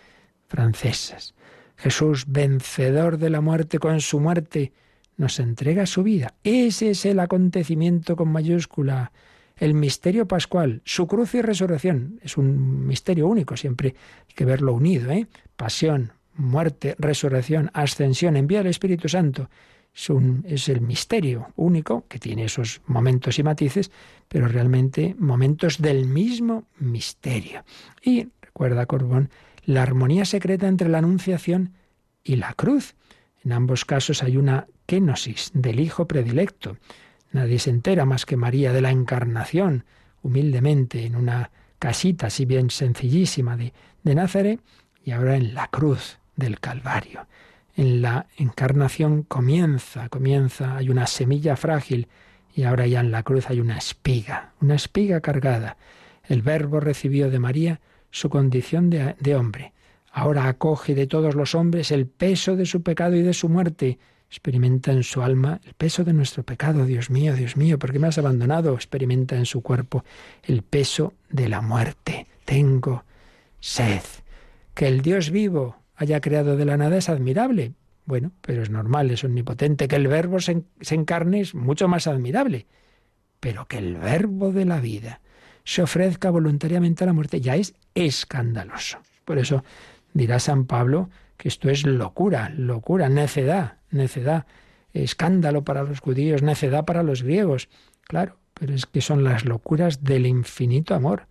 francesas. Jesús, vencedor de la muerte con su muerte, nos entrega su vida. Ese es el acontecimiento con mayúscula, el misterio pascual, su cruz y resurrección. Es un misterio único, siempre hay que verlo unido. ¿eh? Pasión, muerte, resurrección, ascensión, envía el Espíritu Santo. Es, un, es el misterio único que tiene esos momentos y matices, pero realmente momentos del mismo misterio. Y, recuerda Corbón, la armonía secreta entre la Anunciación y la cruz. En ambos casos hay una kénosis del Hijo predilecto. Nadie se entera más que María de la Encarnación, humildemente en una casita, si bien sencillísima, de, de Nazaret, y ahora en la cruz del Calvario. En la encarnación comienza, comienza, hay una semilla frágil y ahora ya en la cruz hay una espiga, una espiga cargada. El Verbo recibió de María su condición de, de hombre. Ahora acoge de todos los hombres el peso de su pecado y de su muerte Experimenta en su alma el peso de nuestro pecado. Dios mío, Dios mío, ¿por qué me has abandonado? Experimenta en su cuerpo el peso de la muerte. Tengo sed. Que el Dios vivo haya creado de la nada es admirable. Bueno, pero es normal, es omnipotente. Que el verbo se, encarne es mucho más admirable. Pero que el verbo de la vida se ofrezca voluntariamente a la muerte ya es escandaloso. Por eso dirá San Pablo que esto es locura, locura, necedad, necedad, escándalo para los judíos, necedad para los griegos. Claro, pero es que son las locuras del infinito amor.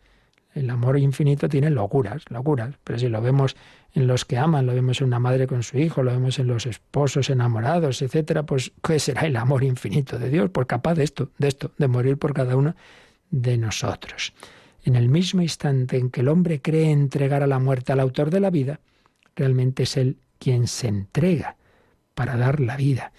El amor infinito tiene locuras, locuras, pero si lo vemos en los que aman, lo vemos en una madre con su hijo, lo vemos en los esposos enamorados, etcétera, pues ¿qué será el amor infinito de Dios? Por capaz de esto, de esto, de morir por cada uno de nosotros. En el mismo instante en que el hombre cree entregar a la muerte al autor de la vida, realmente es él quien se entrega para dar la vida.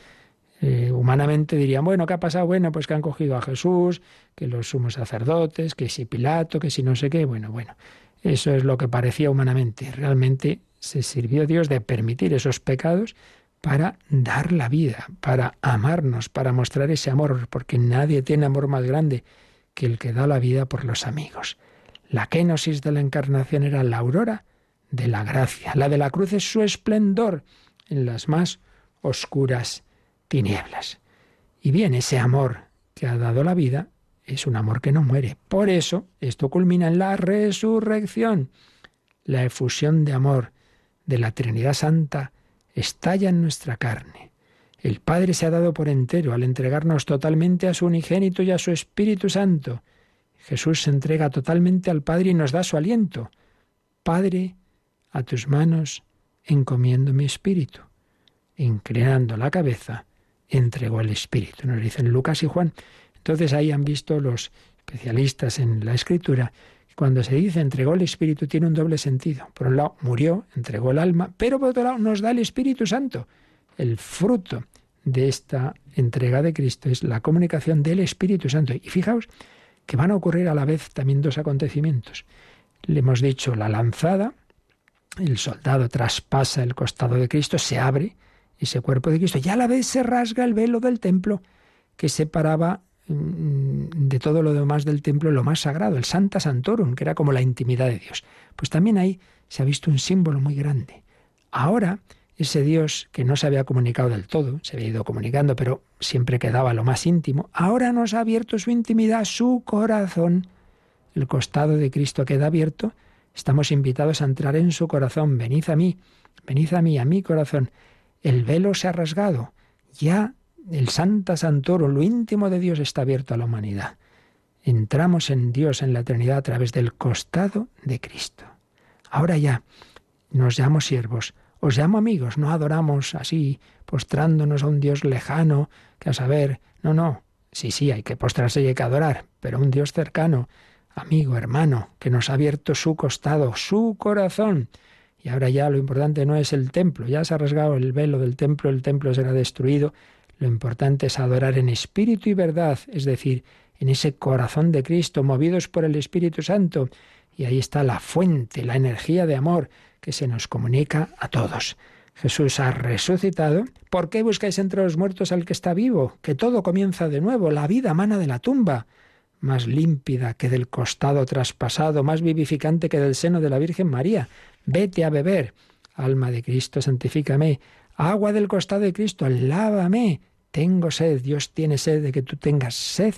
Eh, humanamente dirían, bueno, ¿qué ha pasado? Bueno, pues que han cogido a Jesús, que los sumos sacerdotes, que si Pilato, que si no sé qué, bueno, bueno, eso es lo que parecía humanamente. Realmente se sirvió Dios de permitir esos pecados para dar la vida, para amarnos, para mostrar ese amor, porque nadie tiene amor más grande que el que da la vida por los amigos. La kenosis de la encarnación era la aurora de la gracia. La de la cruz es su esplendor en las más oscuras tinieblas. Y bien, ese amor que ha dado la vida es un amor que no muere. Por eso, esto culmina en la resurrección. La efusión de amor de la Trinidad Santa estalla en nuestra carne. El Padre se ha dado por entero al entregarnos totalmente a su unigénito y a su Espíritu Santo. Jesús se entrega totalmente al Padre y nos da su aliento. Padre, a tus manos encomiendo mi espíritu. Inclinando la cabeza, entregó el Espíritu. Nos dicen Lucas y Juan. Entonces ahí han visto los especialistas en la Escritura cuando se dice entregó el Espíritu tiene un doble sentido. Por un lado, murió, entregó el alma, pero por otro lado nos da el Espíritu Santo. El fruto de esta entrega de Cristo es la comunicación del Espíritu Santo. Y fijaos que van a ocurrir a la vez también dos acontecimientos. Le hemos dicho la lanzada, el soldado traspasa el costado de Cristo, se abre ese cuerpo de Cristo. Y a la vez se rasga el velo del templo que separaba mm, de todo lo demás del templo lo más sagrado, el Santa Santorum, que era como la intimidad de Dios. Pues también ahí se ha visto un símbolo muy grande. Ahora, ese Dios que no se había comunicado del todo, se había ido comunicando, pero siempre quedaba lo más íntimo, ahora nos ha abierto su intimidad, su corazón. El costado de Cristo queda abierto, estamos invitados a entrar en su corazón. Venid a mí, venid a mí, a mi corazón. El velo se ha rasgado. Ya el Santa Santoro, lo íntimo de Dios está abierto a la humanidad. Entramos en Dios, en la eternidad, a través del costado de Cristo. Ahora ya nos llamo siervos, os llamo amigos, no adoramos así, postrándonos a un Dios lejano, que a saber, no, no, sí, sí, hay que postrarse y hay que adorar, pero un Dios cercano, amigo, hermano, que nos ha abierto su costado, su corazón, y ahora ya lo importante no es el templo, ya se ha rasgado el velo del templo, el templo será destruido. Lo importante es adorar en espíritu y verdad, es decir, en ese corazón de Cristo, movidos por el Espíritu Santo. Y ahí está la fuente, la energía de amor que se nos comunica a todos. Jesús ha resucitado. ¿Por qué buscáis entre los muertos al que está vivo? Que todo comienza de nuevo, la vida mana de la tumba más límpida que del costado traspasado, más vivificante que del seno de la Virgen María. Vete a beber. Alma de Cristo, santifícame. Agua del costado de Cristo, lávame. Tengo sed, Dios tiene sed de que tú tengas sed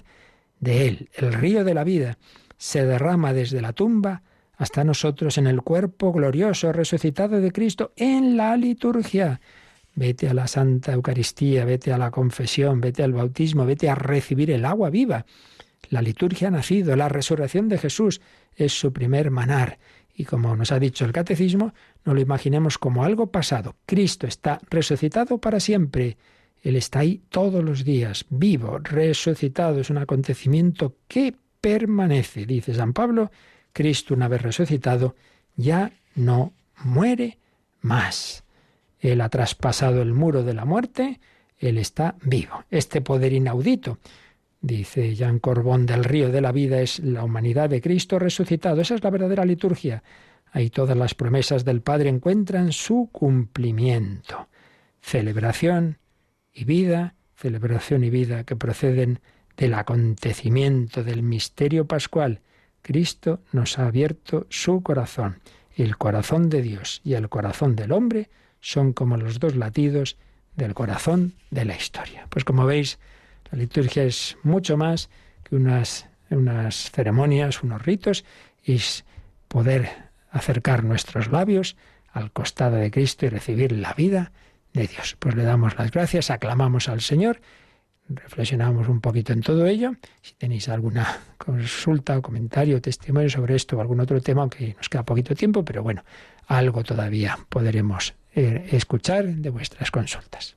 de Él. El río de la vida se derrama desde la tumba hasta nosotros en el cuerpo glorioso resucitado de Cristo en la liturgia. Vete a la Santa Eucaristía, vete a la confesión, vete al bautismo, vete a recibir el agua viva. La liturgia ha nacido, la resurrección de Jesús es su primer manar. Y como nos ha dicho el catecismo, no lo imaginemos como algo pasado. Cristo está resucitado para siempre. Él está ahí todos los días, vivo, resucitado. Es un acontecimiento que permanece. Dice San Pablo, Cristo una vez resucitado ya no muere más. Él ha traspasado el muro de la muerte, Él está vivo. Este poder inaudito Dice Jean Corbón del río de la vida es la humanidad de Cristo resucitado. Esa es la verdadera liturgia. Ahí todas las promesas del Padre encuentran su cumplimiento. Celebración y vida, celebración y vida que proceden del acontecimiento del misterio pascual. Cristo nos ha abierto su corazón. el corazón de Dios y el corazón del hombre son como los dos latidos del corazón de la historia. Pues como veis, la liturgia es mucho más que unas, unas ceremonias, unos ritos, es poder acercar nuestros labios al costado de Cristo y recibir la vida de Dios. Pues le damos las gracias, aclamamos al Señor, reflexionamos un poquito en todo ello. Si tenéis alguna consulta o comentario o testimonio sobre esto o algún otro tema, aunque nos queda poquito tiempo, pero bueno, algo todavía podremos eh, escuchar de vuestras consultas.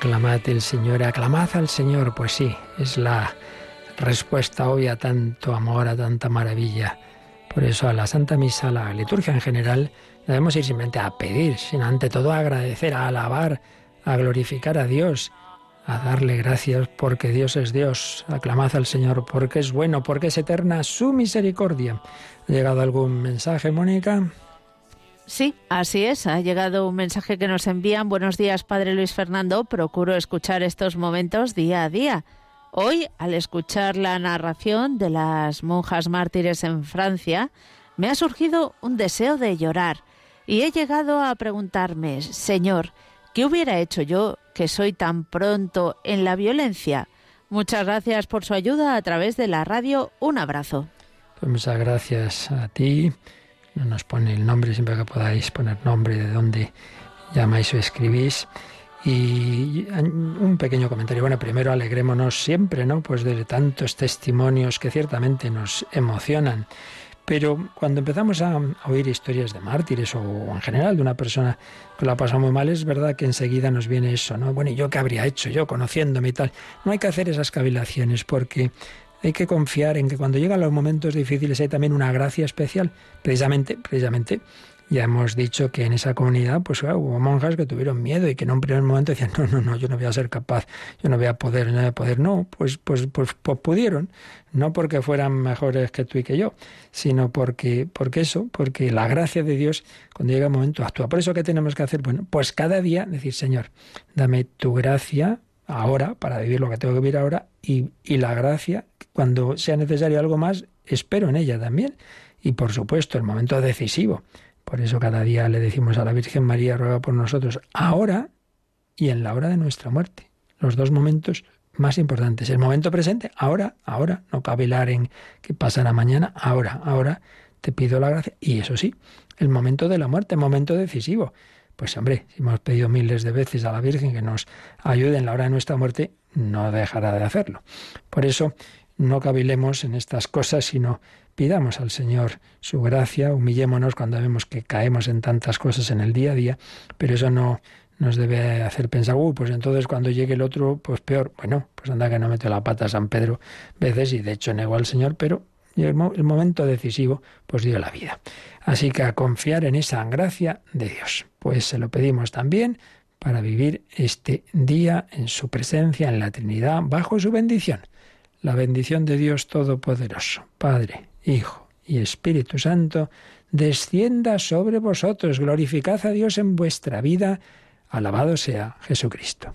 Aclamad el Señor, aclamad al Señor, pues sí, es la respuesta obvia a tanto amor, a tanta maravilla. Por eso a la Santa Misa, a la liturgia en general, debemos ir simplemente a pedir, sino ante todo a agradecer, a alabar, a glorificar a Dios, a darle gracias porque Dios es Dios. Aclamad al Señor porque es bueno, porque es eterna su misericordia. ¿Ha llegado algún mensaje, Mónica? Sí, así es. Ha llegado un mensaje que nos envían. Buenos días, Padre Luis Fernando. Procuro escuchar estos momentos día a día. Hoy, al escuchar la narración de las monjas mártires en Francia, me ha surgido un deseo de llorar y he llegado a preguntarme, Señor, ¿qué hubiera hecho yo que soy tan pronto en la violencia? Muchas gracias por su ayuda a través de la radio. Un abrazo. Pues muchas gracias a ti. No nos pone el nombre, siempre que podáis poner nombre de dónde llamáis o escribís. Y un pequeño comentario. Bueno, primero alegrémonos siempre, ¿no? Pues de tantos testimonios que ciertamente nos emocionan. Pero cuando empezamos a, oír historias de mártires o en general de una persona que la pasa muy mal, es verdad que enseguida nos viene eso, ¿no? Bueno, ¿y yo qué habría hecho yo conociéndome y tal? No hay que hacer esas cavilaciones porque hay que confiar en que cuando llegan los momentos difíciles hay también una gracia especial, precisamente, precisamente ya hemos dicho que en esa comunidad pues hubo monjas que tuvieron miedo y que en un primer momento decían, no, no, no, yo no voy a ser capaz, yo no voy a poder, no voy a poder. No, pues, pues, pues, pues pudieron, no porque fueran mejores que tú y que yo, sino porque, porque eso, porque la gracia de Dios cuando llega el momento actúa. Por eso, ¿qué tenemos que hacer? Bueno, pues cada día decir, Señor, dame tu gracia ahora para vivir lo que tengo que vivir ahora y, y la gracia, cuando sea necesario algo más, espero en ella también. Y por supuesto, el momento decisivo por eso cada día le decimos a la Virgen María, ruega por nosotros, ahora y en la hora de nuestra muerte. Los dos momentos más importantes. El momento presente, ahora, ahora, no cavilar en qué pasará mañana, ahora, ahora te pido la gracia. Y eso sí, el momento de la muerte, momento decisivo. Pues hombre, si hemos pedido miles de veces a la Virgen que nos ayude en la hora de nuestra muerte, no dejará de hacerlo. Por eso no cavilemos en estas cosas, sino pidamos al Señor su gracia, humillémonos cuando vemos que caemos en tantas cosas en el día a día, pero eso no nos debe hacer pensar, uy, pues entonces cuando llegue el otro, pues peor. Bueno, pues anda que no mete la pata a San Pedro veces y de hecho negó al Señor, pero el, momento decisivo pues dio la vida. Así que a confiar en esa gracia de Dios. Pues se lo pedimos también para vivir este día en su presencia, en la Trinidad, bajo su bendición. La bendición de Dios Todopoderoso, Padre, Hijo y Espíritu Santo, descienda sobre vosotros. Glorificad a Dios en vuestra vida. Alabado sea Jesucristo.